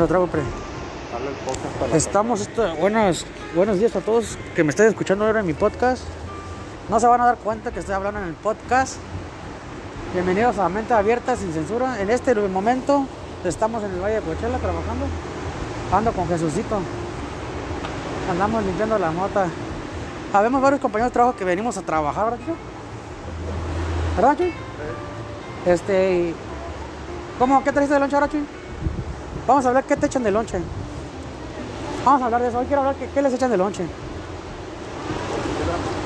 Me lo traigo, pre. Estamos, esto- buenos, buenos días a todos que me estén escuchando ahora en mi podcast. No se van a dar cuenta que estoy hablando en el podcast. Bienvenidos a Mente Abierta sin censura. En este momento estamos en el Valle de Coachella trabajando. Ando con Jesucito. Andamos limpiando la mota. Habemos varios compañeros de trabajo que venimos a trabajar, ¿verdad? ¿Verdad, Chi? Este, y- ¿cómo? ¿Qué trajiste de lonche ahora, Chi? Vamos a hablar qué te echan de lonche. Vamos a hablar de eso. Hoy quiero hablar que, qué les echan de lonche.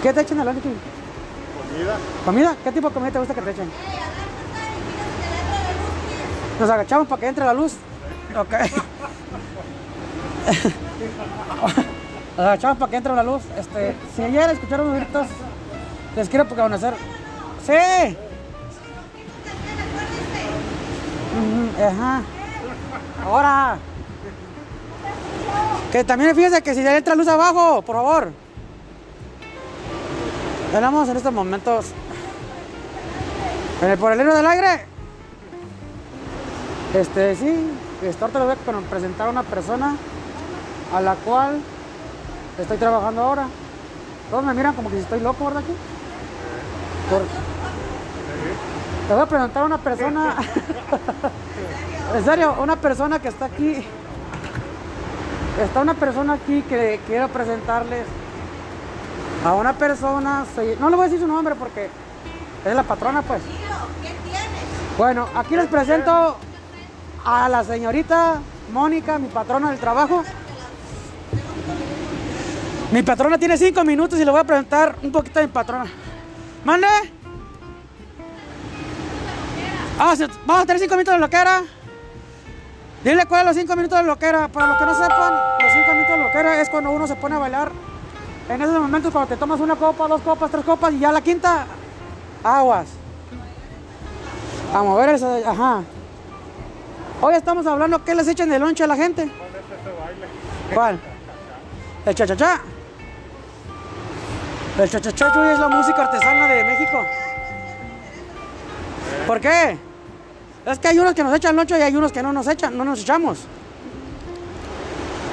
¿Qué te echan de lonche? Comida. ¿Comida? ¿Qué tipo de comida te gusta que te echen? Nos agachamos para que entre la luz. Ok. Nos agachamos para que entre la luz. Este, si ayer escucharon unos gritos, les quiero conocer. Sí. Ujú, Ajá. Ahora. Que también fíjese que si ya entra luz abajo, por favor. Tenemos en estos momentos en el por el libro del aire. Este, sí, este, ahorita les voy a presentar a una persona a la cual estoy trabajando ahora. Todos me miran como que si estoy loco, ¿verdad? Aquí? Por... Les voy a presentar a una persona. en serio, una persona que está aquí. Está una persona aquí que quiero presentarles a una persona, no le voy a decir su nombre porque es la patrona pues. Bueno, aquí les presento a la señorita Mónica, mi patrona del trabajo. Mi patrona tiene cinco minutos y le voy a presentar un poquito a mi patrona. ¿Mande? Ah, vamos a tener cinco minutos de loquera. Dile cuáles son los cinco minutos de loquera. Para los que no sepan, los cinco minutos de loquera es cuando uno se pone a bailar en esos momentos cuando te tomas una copa, dos copas, tres copas y ya la quinta, aguas. A mover de- ajá. Hoy estamos hablando qué les echan de lonche a la gente. ¿Cuál? El cha-cha-cha. El cha-cha-cha Chuy, es la música artesana de México. ¿Por qué? Es que hay unos que nos echan lonche y hay unos que no nos echan, no nos echamos.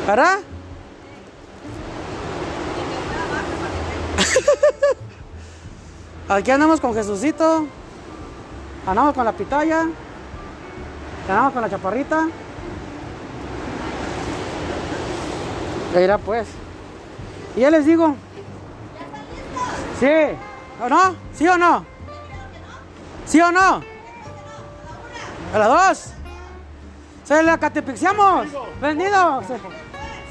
¿Verdad? Aquí andamos con Jesucito. Andamos con la pitaya. Andamos con la chaparrita. Mira pues. Y ya les digo. Sí. ¿O no? ¿Sí o no? ¿Sí o no? A las dos. Se la catepixiamos. Vendido. Se,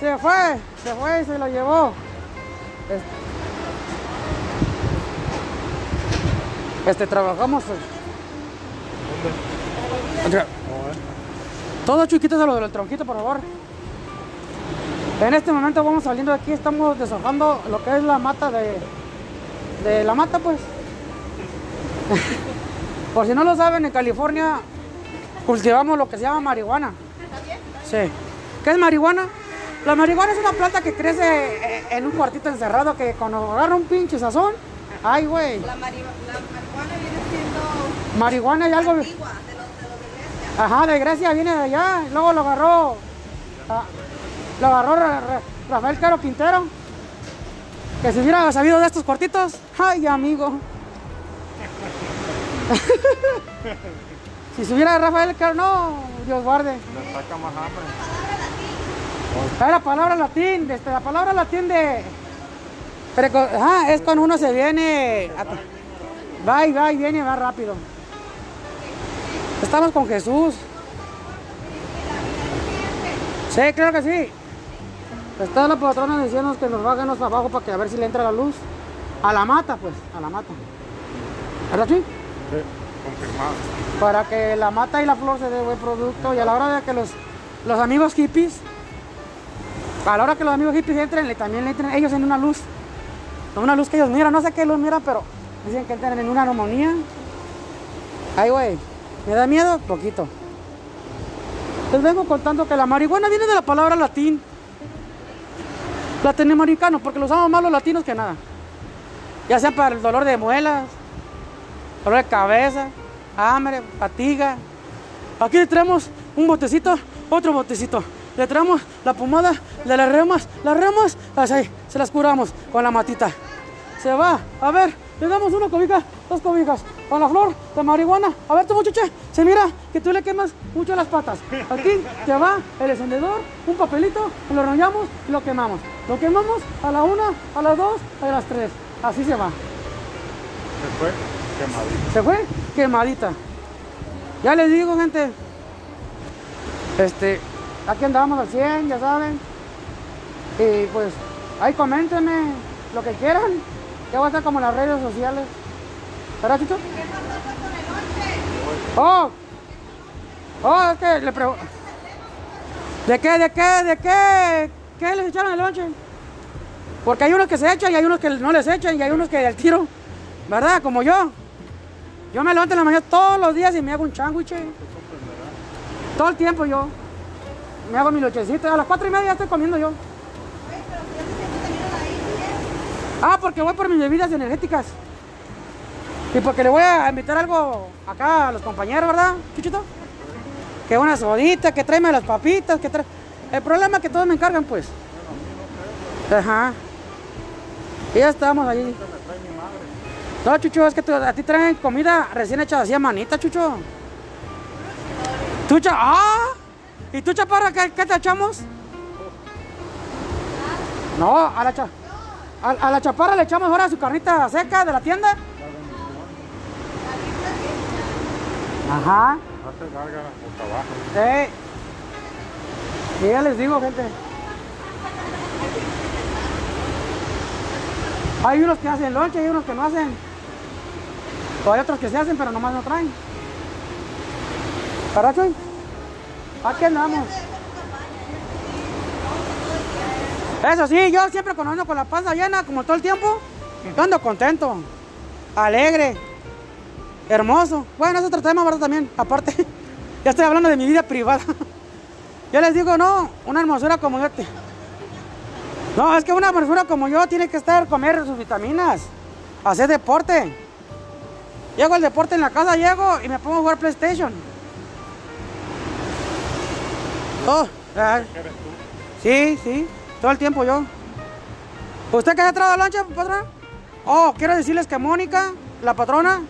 se fue. Se fue y se lo llevó. Este, trabajamos. Oiga, Todo chiquitos a lo del tronquito, por favor. En este momento vamos saliendo de aquí, estamos deshojando lo que es la mata de, de la mata, pues. por si no lo saben, en California cultivamos lo que se llama marihuana. Sí. ¿Qué es marihuana? La marihuana es una planta que crece eh, en un cuartito encerrado que cuando agarra un pinche sazón, ay, güey. La, mari- la marihuana viene siendo Marihuana y algo. antigua de los, de los de Grecia. Ajá, de Grecia viene de allá. Luego lo agarró. ah, lo agarró Ra- Ra- Rafael Caro Quintero. Que si hubiera sabido de estos cuartitos. Ay, amigo. si subiera Rafael Caro, no, Dios guarde. Le saca más hambre. Es la palabra latín, este, la palabra latín de. Ajá, es cuando uno se viene. Va y va y viene más rápido. Estamos con Jesús. Sí, claro que sí. Está la patrona diciendo que nos bajemos abajo para que a ver si le entra la luz. A la mata, pues, a la mata. ¿Verdad, sí? Sí, para que la mata y la flor se dé buen producto y a la hora de que los, los amigos hippies, a la hora que los amigos hippies entren, también le entren ellos en una luz, una luz que ellos miran, no sé qué luz miran, pero dicen que entran en una armonía. Ay, güey, ¿me da miedo? Poquito. Les vengo contando que la marihuana viene de la palabra latín. Latinoamericano, porque lo usamos más los latinos que nada. Ya sea para el dolor de muelas, dolor de cabeza, hambre, fatiga. Aquí tenemos un botecito, otro botecito. le traemos la pomada de las remas, las remas, así, se las curamos con la matita. Se va, a ver, le damos una cobija, dos cobijas, con la flor de marihuana. A ver, tu muchacha, se mira que tú le quemas mucho las patas. Aquí te va el encendedor, un papelito, lo enrollamos y lo quemamos. Lo quemamos a la una, a las dos, a las tres. Así se va. Se fue quemadita. Ya les digo, gente. Este, aquí andamos al 100, ya saben. Y pues, ahí coméntenme lo que quieran. Ya va a estar como en las redes sociales. ¿Verdad, Chucho? Oh, oh, es que le pregunto. ¿De qué, de qué, de qué? ¿Qué les echaron el lonche? Porque hay unos que se echan y hay unos que no les echan y hay unos que al tiro, ¿verdad? Como yo. Yo me levanto en la mañana todos los días y me hago un sándwich. Todo el tiempo yo. Me hago mi lochecito. A las cuatro y media ya estoy comiendo yo. Ah, porque voy por mis bebidas energéticas. Y porque le voy a invitar algo acá a los compañeros, ¿verdad, Chuchito? Que una sodita, que tráeme las papitas, que trae... El problema es que todos me encargan, pues. Ajá. Y ya estamos allí. No, Chucho, es que a ti traen comida recién hecha así a manita, Chucho. ¿Tú, cha- ¡Ah! ¿Y tú, chaparra, qué, qué te echamos? No, a la, cha- a, la chaparra le echamos ahora su carnita seca de la tienda. Ajá. Abajo. Eh. Y ya les digo, gente. Hay unos que hacen lonche, hay unos que no hacen. O hay otros que se hacen, pero nomás no traen. ¿Verdad, Chuy? Aquí andamos. Eso sí, yo siempre cuando ando con la panza llena, como todo el tiempo, yo ando contento, alegre, hermoso. Bueno, es otro tema, ¿verdad? También, aparte. Ya estoy hablando de mi vida privada. Yo les digo, no, una hermosura como yo. No, es que una hermosura como yo tiene que estar, comer sus vitaminas, hacer deporte. Llego al deporte en la casa, llego y me pongo a jugar PlayStation. Oh, ah, ¿Qué sí, sí, todo el tiempo yo. ¿Usted que ha entrado a la lancha, patrona? Oh, quiero decirles que Mónica, la patrona,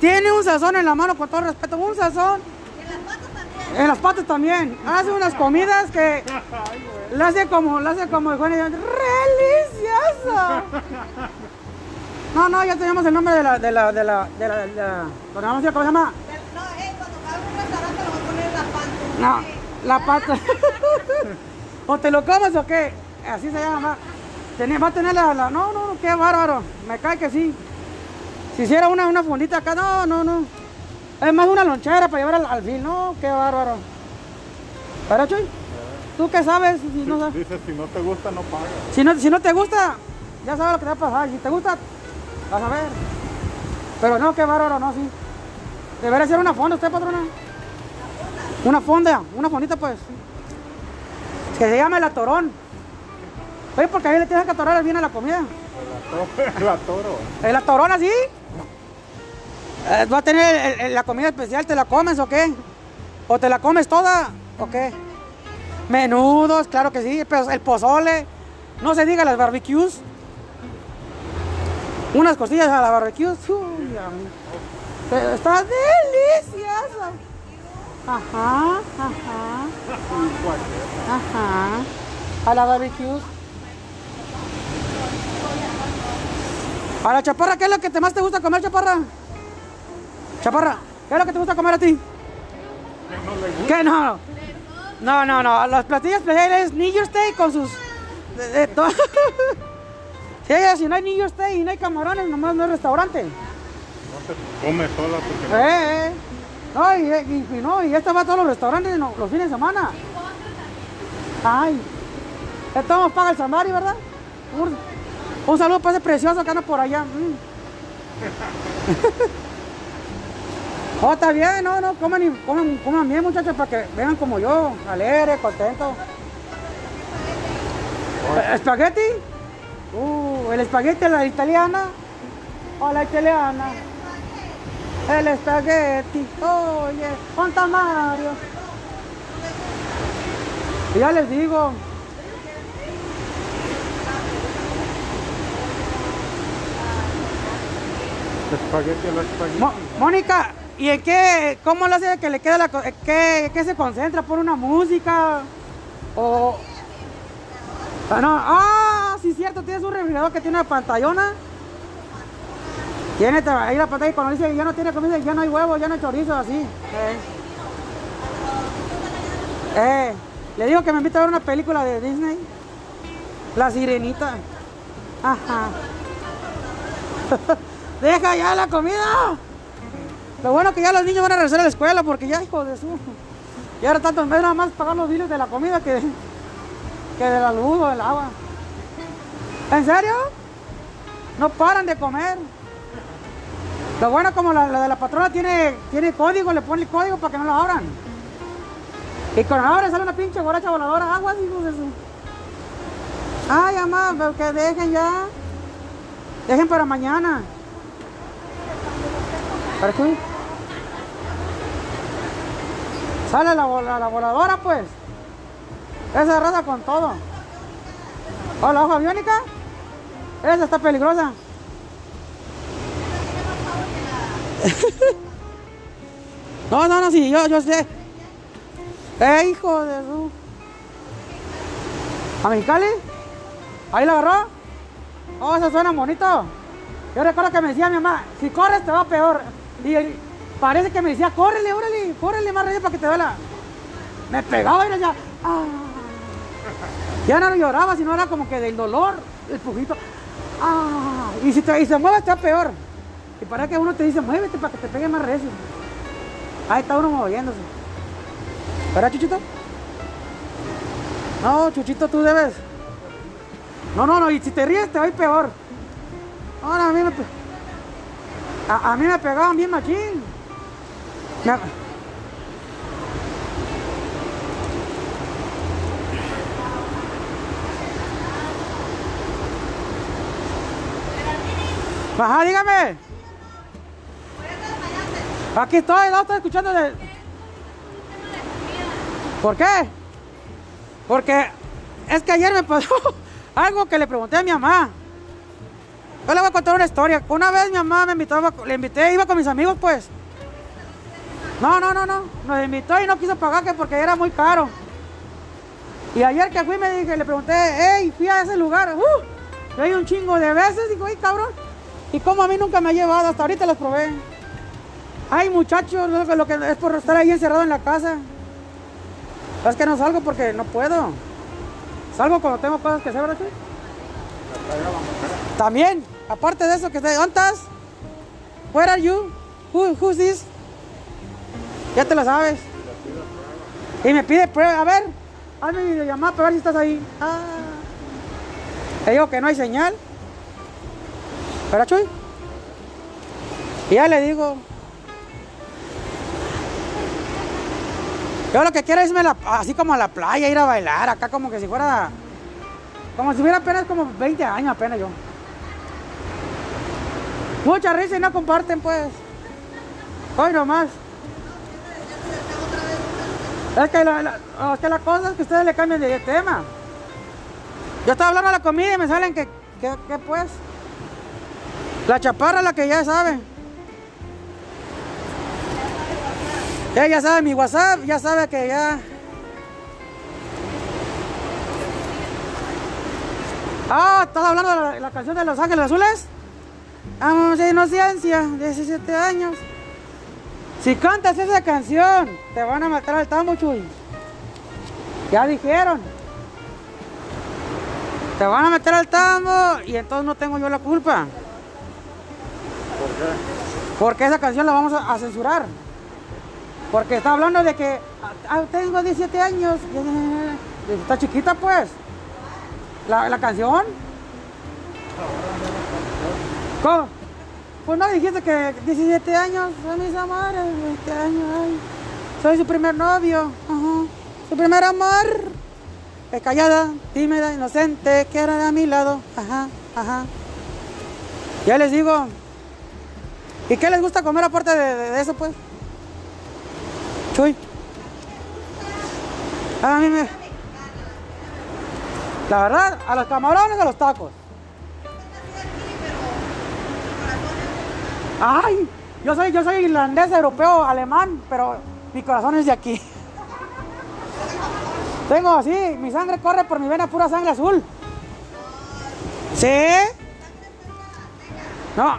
tiene un sazón en la mano, con todo respeto, un sazón. En las patas también. Hace unas comidas que la hace como, la hace como ¡Delicioso! No, no, ya tenemos el nombre de la, de la, de la, de la, de la, ¿cómo se llama? ¿cómo se llama? No, eh, cuando a un restaurante lo voy a poner la panza. No, la pata. ¿O te lo comes o qué? Así se llama. Tenía- va a tener la, la- No, no, no, qué bárbaro. Me cae que sí. Si hiciera una, una fundita acá, no, no, no. Es más una lonchera para llevar al, al fin. No, qué bárbaro. ¿Para Chuy? ¿Tú qué sabes? Si no, sabes? Dice, si no te gusta, no pagas. Si no, si no te gusta, ya sabes lo que te va a pasar. Si te gusta, vas a ver. Pero no, qué bárbaro, no, sí. Debería ser una fonda usted, patrona. Una fonda, una fondita, pues. Que se llama el atorón. Oye, porque ahí le tienes que atorar bien a la comida. La toro. El atorón así. Eh, va a tener el- el- la comida especial, ¿te la comes o qué? ¿O te la comes toda o qué? Menudos, claro que sí, pero el pozole, no se diga las barbecues. Unas costillas a la barbecue, pero está deliciosa. Ajá, ajá, ajá. A la barbecue. A la chaparra, ¿qué es lo que te más te gusta comer, chaparra? Chaparra, ¿qué es lo que te gusta comer a ti? ¿Qué no? No, no, no. Los platillos especiales New Day con sus. de- de Sí, si no hay Year's Day y no hay camarones, nomás no hay restaurante. No te comes sola porque Eh, eh. No, y, y- y no, y esta va a todos los restaurantes no, los fines de semana. Ay. Esto nos paga el Samari, ¿verdad? Un, un saludo para ese precioso que anda por allá. Mm. oh, está bien, no, no, coman, y, coman, coman bien, muchachos, para que vengan como yo, alegre, contento. Eh, ¿Espagueti? Uh, el espagueti a la italiana. O la italiana. El espagueti, oye, con Mario. Ya les digo. Espagueti a la espagueti. Mo- Mónica, ¿y en qué, cómo lo hace que le queda la, co- eh, qué, qué se concentra? ¿Por una música? O... Ah, no, ah, sí cierto, tienes un refrigerador que tiene una pantallona. Tiene ahí la pantalla y cuando dice que ya no tiene comida, ya no hay huevo, ya no hay chorizo, así. Eh. Eh, le digo que me invita a ver una película de Disney. La sirenita. Ajá. Deja ya la comida. Lo bueno que ya los niños van a regresar a la escuela porque ya, hijo de su. Y ahora tanto en vez nada más pagar los biles de la comida que, que de la luz o del agua. ¿En serio? No paran de comer. Lo bueno como la, la de la patrona tiene, tiene código, le pone el código para que no lo abran. Y con ahora sale una pinche borracha voladora, aguas, hijos de su. Ay, mamá, pero que dejen ya. Dejen para mañana. ¿Para qué? Sale la, vola- la voladora, pues. Esa raza con todo. Hola, hoja biónica. Esa está peligrosa. no, no, no, sí, yo, yo sé. ¡Eh, hijo de su! ¿A Mexicali? ¿Ahí la agarró? Oh, eso suena bonito. Yo recuerdo que me decía mi mamá, si corres te va peor. Y parece que me decía, córrele, órale, córrele más rápido para que te duela. Me pegaba y decía, ah. Ya no lloraba, sino era como que del dolor, el pujito. Ah. Y si te, y se mueve está peor. Y para que uno te dice, muévete para que te pegue más recio. Ahí está uno moviéndose. ¿Verdad, Chuchito? No, Chuchito, tú debes. No, no, no, y si te ríes te va peor. Ahora a mí me a, mí me pegaban bien machín. Ajá, dígame. Aquí estoy, no estoy escuchando de... ¿Por qué? Porque es que ayer me pasó algo que le pregunté a mi mamá. Yo le voy a contar una historia. Una vez mi mamá me invitó, le invité, iba con mis amigos pues. No, no, no, no. Nos invitó y no quiso pagar que porque era muy caro. Y ayer que fui me dije, le pregunté, hey, fui a ese lugar. Uh, yo ido un chingo de veces, digo, ay cabrón. Y como a mí nunca me ha llevado, hasta ahorita los probé. Ay muchachos, lo que, es por estar ahí encerrado en la casa. Es que no salgo porque no puedo. Salgo cuando tengo cosas que hacer, ¿verdad? También, aparte de eso, que te, ¿dónde estás? Where are you? Who, who's this? Ya te lo sabes. Y me pide prueba, a ver, hazme videollamada para ver si estás ahí. Ah. Le digo que no hay señal. ¿Verdad, Chuy? Y ya le digo. Yo lo que quiero es irme así como a la playa, ir a bailar, acá como que si fuera. Como si hubiera apenas como 20 años apenas yo. Mucha risa y no comparten pues. Hoy nomás. Es que la, la- es que la cosa es que ustedes le cambian de tema. Yo estaba hablando de la comida y me salen que, que pues. La chaparra la que ya sabe. Ella ya sabe mi WhatsApp, ya sabe que ya. Ah, ¿estás hablando de la, canción de Los Ángeles Azules? Vamos de inocencia, 17 años. Si cantas esa canción, te van a matar al tambo, Chuy. Ya dijeron. Te van a meter al tambo y entonces no tengo yo la culpa. Porque esa canción la vamos a, censurar. Porque está hablando de que ah, tengo 17 años. Está chiquita pues. La, canción. ¿Cómo? Pues no dijiste que 17 años, son mis amores, 20 años. Soy su primer novio. Su primer amor. Es callada, tímida, inocente, que era a mi lado, ajá, ajá. Ya les digo, ¿Y qué les gusta comer aparte de, de- eso, pues? Chuy. A mí me... La verdad, a los camarones, a los tacos. Ay, yo soy, yo soy irlandés, europeo, alemán, pero mi corazón es de aquí. Tengo así, mi sangre corre por mi vena pura sangre azul. ¿Sí? No,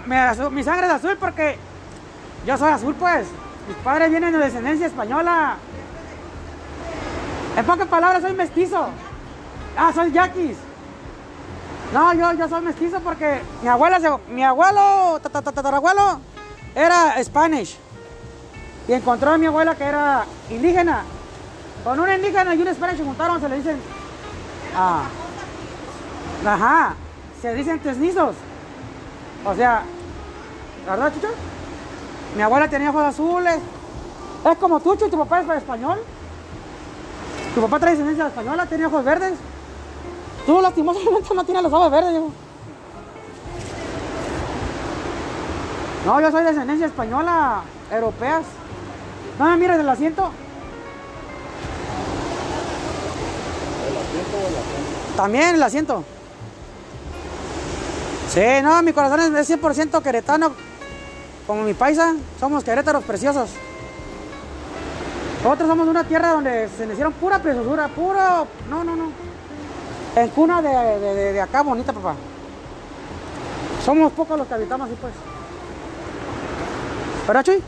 mi, sangre es azul porque yo soy azul, pues. Mis padres vienen de descendencia española. En pocas palabras, soy mestizo. Ah, soy yaquis. No, yo, yo soy mestizo porque mi abuela, mi abuelo, ta- ta- ta- tatarabuelo, era Spanish. Y encontró a mi abuela que era indígena. Con una indígena y un Spanish se juntaron, se le dicen. Ah. Ajá. Se dicen tesnizos. O sea, ¿verdad, Chucho? Mi abuela tenía ojos azules. Es como tú, Chucho, tu papá es español. Tu papá trae descendencia española, tiene ojos verdes. Tú lastimosamente no tienes los ojos verdes, hijo. No, yo soy de descendencia española, europeas. No me mires del asiento. También el asiento. Sí, no, mi corazón es es 100% queretano. Como mi paisa, somos querétaros preciosos. Nosotros somos una tierra donde se le pura preciosura, puro. No, no, no. En cuna de, de- de- acá, bonita, papá. Somos pocos los que habitamos así, pues. ¿Verdad, Chuy?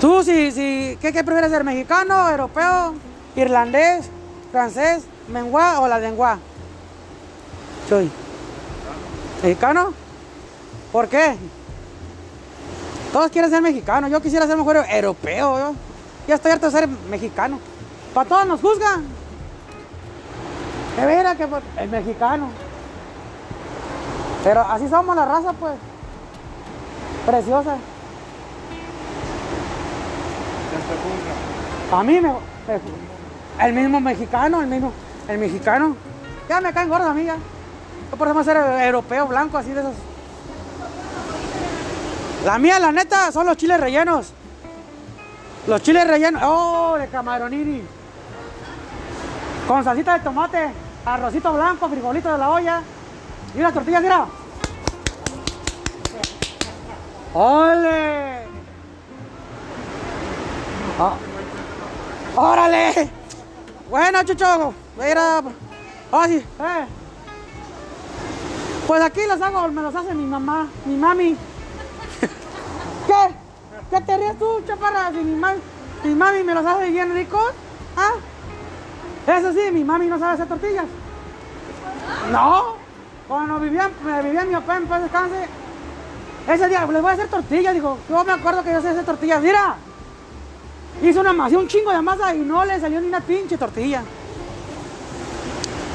Tú, si, si, ¿qué, qué prefieres ser? ¿Mexicano, europeo, irlandés, francés, menguá o la lengua? Chuy. ¿Mexicano? ¿Por qué? Todos quieren ser mexicanos. Yo quisiera ser mejor europeo. Yo ya estoy harto de ser mexicano. Para todos nos juzgan. De veras que el mexicano. Pero así somos la raza, pues. Preciosa. A mí me, me- el mismo mexicano, el mismo, el mexicano. Ya me caen gordos a mí ya. Yo por eso ser europeo, blanco, así de esos. La mía, la neta, son los chiles rellenos. Los chiles rellenos. Oh, de camaronini. Con salsita de tomate, arrocito blanco, frijolito de la olla. Y unas tortillas, mira. ¡Ole! Ah. ¡Órale! Bueno, Chucho, mira. Ah, sí, eh. Pues aquí los hago, me los hace mi mamá, mi mami. ¿Qué? ¿Qué te ríes tú, chaparra? Si mi mami, mi mami me los hace bien ricos. ¿Ah? Eso sí, mi mami no sabe hacer tortillas. No. Cuando vivía, me vivía mi papá en paz descanse, ese día les voy a hacer tortillas. Digo, yo me acuerdo que yo sé hacer tortillas. Mira, hizo una masa, un chingo de masa y no le salió ni una pinche tortilla.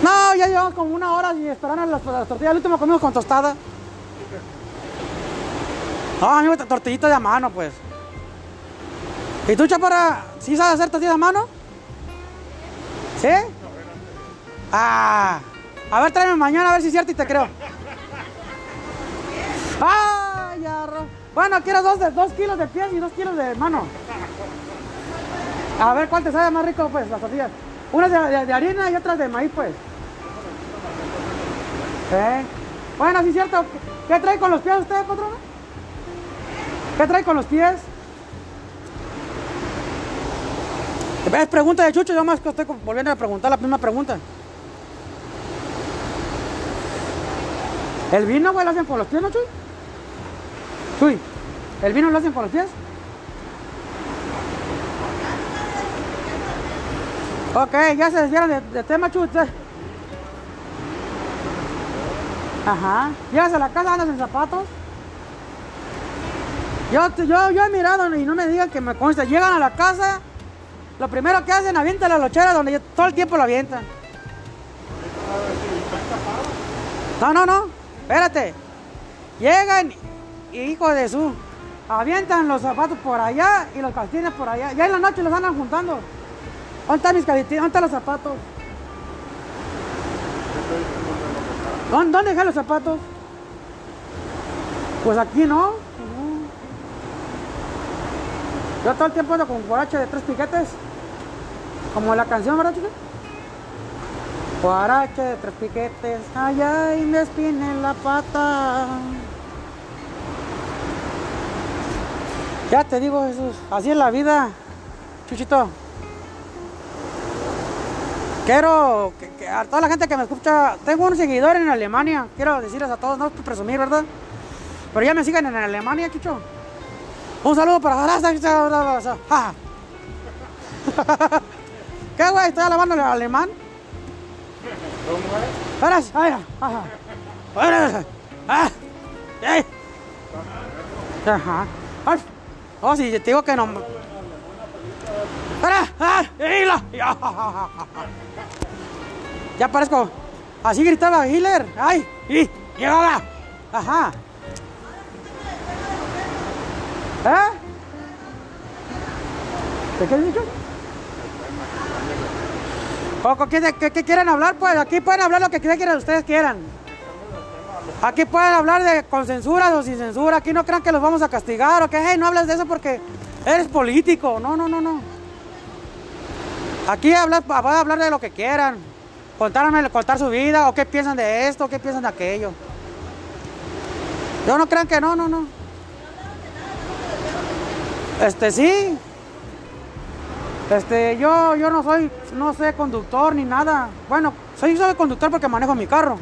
No, ya llevamos como una hora y esperando las, las tortillas. El último comimos con tostada. No, a mí me gusta tortillita de a mano, pues. ¿Y tú, chaparra, sí sabes hacer tortillas a mano? ¿Sí? Ah, a ver, tráeme mañana a ver si es cierto y te creo. ¡Ah, ya! ro- Bueno, quiero dos, dos kilos de pies y dos kilos de mano. A ver cuál te sabe más rico, pues, las tortillas. Unas de, harina y otras de maíz, pues. ¿Eh? Bueno, sí es cierto. ¿Qué trae con los pies usted, patrona? ¿Qué trae con los pies? Es pregunta de Chucho, yo más que estoy volviendo a preguntar la misma pregunta. ¿El vino, güey, lo hacen con los pies, no, Chuy? Chuy, ¿el vino lo hacen con los pies? Ok, ya se desviaron de, de tema, Chuy. Ajá. Llegas a la casa, andas en zapatos. Yo, yo, yo he mirado y no me digan que me consta. Llegan a la casa, lo primero que hacen, avientan la lochera donde yo- todo el tiempo la avientan. No, no, no. Espérate. Llegan y hijo de su. Avientan los zapatos por allá y los calcetines por allá. Ya en la noche los andan juntando. ¿Dónde están mis calcetines? ¿Dónde están los zapatos? ¿Dónde, dónde dejé los zapatos? Pues aquí no. Yo todo el tiempo ando con borracho de tres piquetes. Como la canción, ¿verdad, chica? Guarache de tres piquetes, ay, ay, me espina en la pata. Ya te digo, Jesús, así es la vida, Chuchito. Quiero que, que a toda la gente que me escucha, tengo un seguidor en Alemania, quiero decirles a todos, no es por presumir, ¿verdad? Pero ya me siguen en Alemania, Chucho. Un saludo para... ¿Qué, güey? ¿Estoy alabando el alemán? ¿Cómo es? Ay, ajá. Ah. Ajá. Ay, Oh, si te digo que no. Espera, ah, y la- ya. Ya parezco. Así gritaba Hitler. Ay, y, ahora. Ajá. ¿Eh? ¿De qué has dicho? Poco, ¿qué, qué, qué quieren hablar? Pues aquí pueden hablar lo que quieran, ustedes quieran. Aquí pueden hablar de con censura o sin censura. Aquí no crean que los vamos a castigar o que hey, no hables de eso porque eres político. No, no, no, no. Aquí hablar, a hablar de lo que quieran. Contarme, contar su vida o qué piensan de esto, qué piensan de aquello. Yo no crean que no, no, no. Este sí. Este, yo, yo no soy, no sé conductor ni nada. Bueno, soy, soy conductor porque manejo mi carro.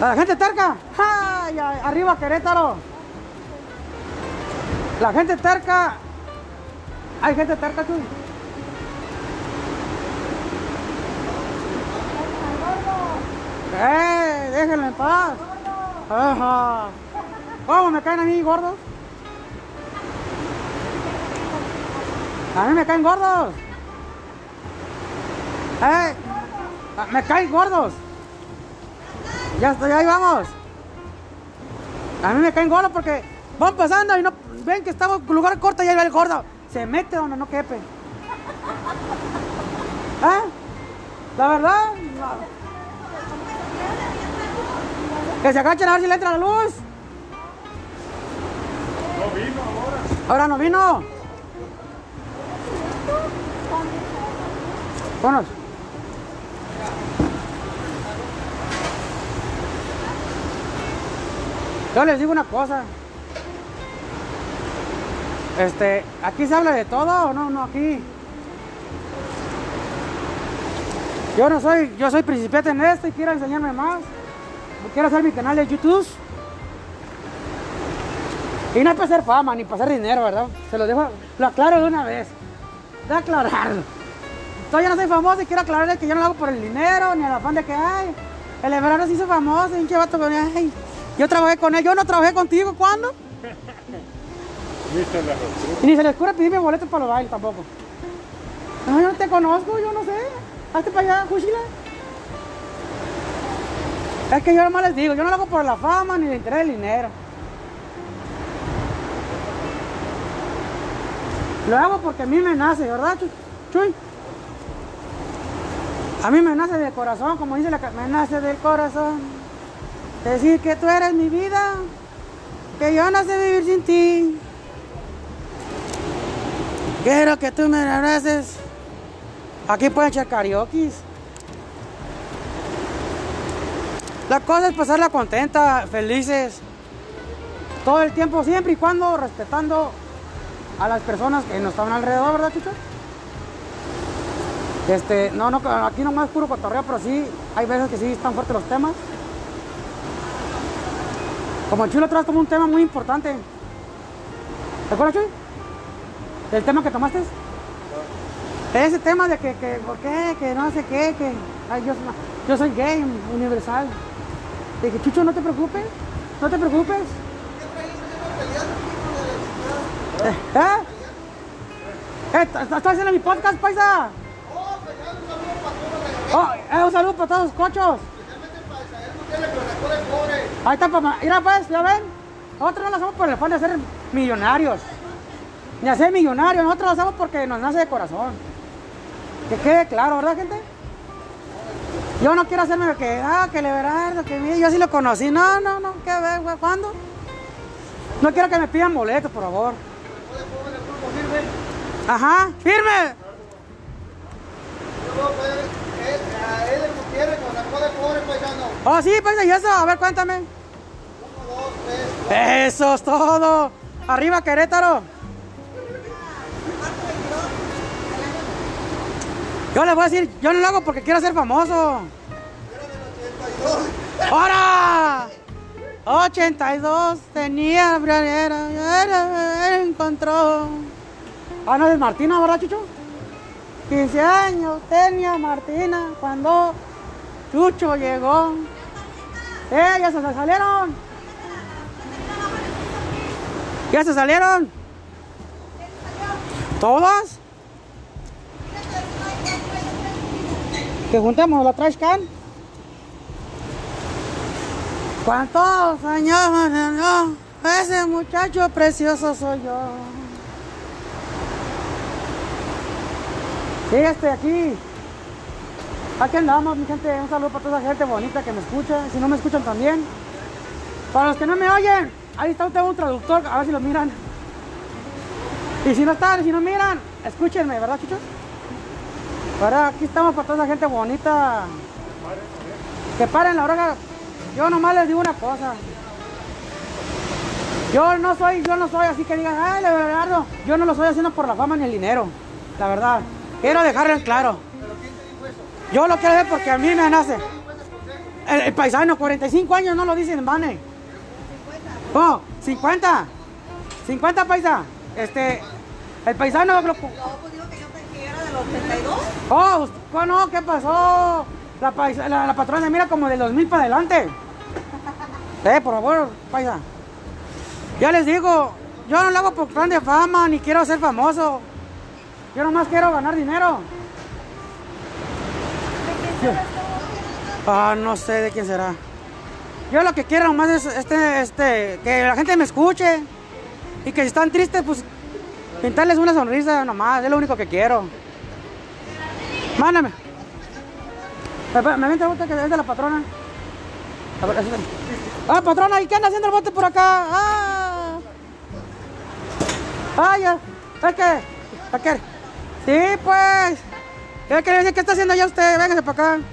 La gente terca. ¡Ay, ay! Arriba Querétaro. La gente terca. Hay gente terca, tú. ¡Eh! Déjenlo en paz. Ajá. ¿Cómo me caen a mí gordos? A mí me caen gordos. ¡Eh! Me caen gordos. Ya estoy, ahí vamos. A mí me caen gordos porque van pasando y no ven que estamos en lugar corto y ahí va el gordo. Se mete donde no quepe. ¿Eh? La verdad. no. Que se agachen a ver si le entra la luz. No vino ahora. Ahora no vino. Vámonos. Yo les digo una cosa. Este, aquí se habla de todo o no, no aquí. Yo no soy, yo soy principiante en esto y quiero enseñarme más. Quiero hacer mi canal de YouTube. Y no es para hacer fama ni para hacer dinero, ¿verdad? Se lo dejo, lo aclaro de una vez. De aclararlo. Todavía no soy famoso y quiero aclararle que yo no lo hago por el dinero ni el afán de que, ay, el Everardo se hizo famoso y vato ay, Yo trabajé con él, yo no trabajé contigo, ¿cuándo? Ni se le rostro. Y ni se les ocurre pedirme boletos para los bailes tampoco. No, yo no te conozco, yo no sé. Hazte para allá, Juchila. Es que yo nomás les digo, yo no lo hago por la fama ni el interés del dinero. Lo hago porque a mí me nace, ¿verdad, Chuy? A mí me nace del corazón, como dice la me nace del corazón. Decir que tú eres mi vida, que yo no sé vivir sin ti. Quiero que tú me abraces. Aquí pueden echar karaoke. La cosa es pasarla contenta, felices. Todo el tiempo, siempre y cuando respetando a las personas que nos están alrededor, ¿verdad, Chucho? Este, no, no, aquí nomás puro cotorreo, pero sí, hay veces que sí están fuertes los temas. Como el Chulo traes como un tema muy importante. ¿Te acuerdas, Chuy? ¿El tema que tomaste? Ese tema de que, que, ¿por qué? Que no sé qué, que ay, yo, yo soy gay, universal. Dije, Chucho, no te preocupes, no te preocupes. ¿Eh? ¿Eh? ¿Estás haciendo mi podcast, paisa? Oh, eh, un saludo para todos los cochos. Ahí está, papá. Mira, pues, ya ven. Nosotros no lo hacemos por el afán de ser millonarios. Ni hacer millonarios. Nosotros lo hacemos porque nos nace de corazón. Que quede claro, ¿verdad, gente? Yo no quiero hacerme que, ah, que le verás, que mire, yo sí lo conocí. No, no, no, ¿qué ver, güey? ¿Cuándo? No quiero que me pidan boletos, por favor. Ajá, firme. pues. Oh, sí, paisa, ¿y eso? A ver, cuéntame. Uno, dos, tres, Eso es todo. Arriba, Querétaro. Yo les voy a decir, yo no lo hago porque quiero ser famoso. ¡Ahora! 82 tenía era, era, encontró. Ah, no es Martina, ¿verdad, Chucho? 15 años tenía Martina cuando Chucho llegó. ¡Eh, ya se salieron! ¿Ya se salieron? ¿Todas? Que juntemos la trash can. ¿Cuántos años no? Ese muchacho precioso soy yo. Sí, este aquí. Aquí andamos, mi gente. Un saludo para toda esa gente bonita que me escucha. Si no me escuchan también. Para los que no me oyen, ahí está usted un traductor, a ver si lo miran. Y si no están, si no miran, escúchenme, ¿verdad, chicos? Ahora aquí estamos para toda esa gente bonita. Que paren la hora. Yo nomás les digo una cosa. Yo no soy, yo no soy así que digan, ay, Leonardo, yo no lo estoy haciendo por la fama ni el dinero. La verdad. Quiero dejarlo en claro. Yo lo quiero hacer porque a mí me nace. El, el paisano, 45 años no lo dicen en vane. Oh, 50. 50 paisa. Este, el paisano lo- No, pues digo que yo pensé que era de los 32. Oh, ¿cómo no? ¿Qué pasó? La, paisa- la, la patrona mira como del 2000 para adelante. Eh, por favor, paisa. Ya les digo, yo no lo hago por plan de fama, ni quiero ser famoso. Yo nomás quiero ganar dinero. Ah, no sé de quién será. Yo lo que quiero nomás es este, este, que la gente me escuche. Y que si están tristes, pues pintarles una sonrisa nomás, es lo único que quiero. Mándame. Me, vente el bote que es de la patrona. Ah, patrona, ¿y qué anda haciendo el bote por acá? Ah. Ah, ya. Es que. ¿Para qué? Sí, pues. ¿Qué está haciendo ya usted? Véngase para acá.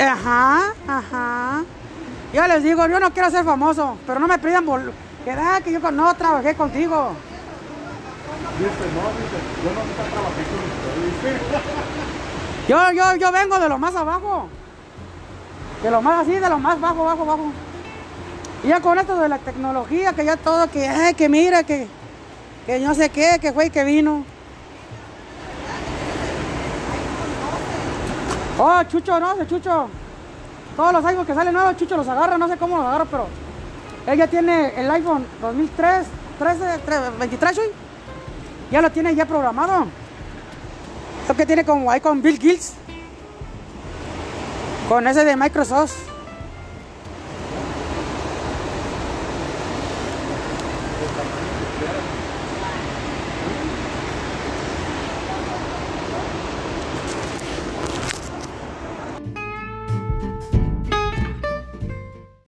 Ajá, ajá. Ya les digo, yo no quiero ser famoso, pero no me pidan bol que, ah, que yo no trabajé contigo. Yo. Yo, yo, vengo de lo más abajo. De lo más así, de lo más bajo, bajo, bajo. Y ya con esto de la tecnología, que ya todo, que, ay, que mira, que, que no sé qué, que fue y que vino. Oh, Chucho, no sé, Chucho. Todos los iPhones que salen nuevos, Chucho los agarra, no sé cómo los agarra, pero ella tiene el iPhone 2003, 13, 3, 23 hoy. Ya lo tiene ya programado. Lo que tiene como ahí con Bill Gates. Con ese de Microsoft.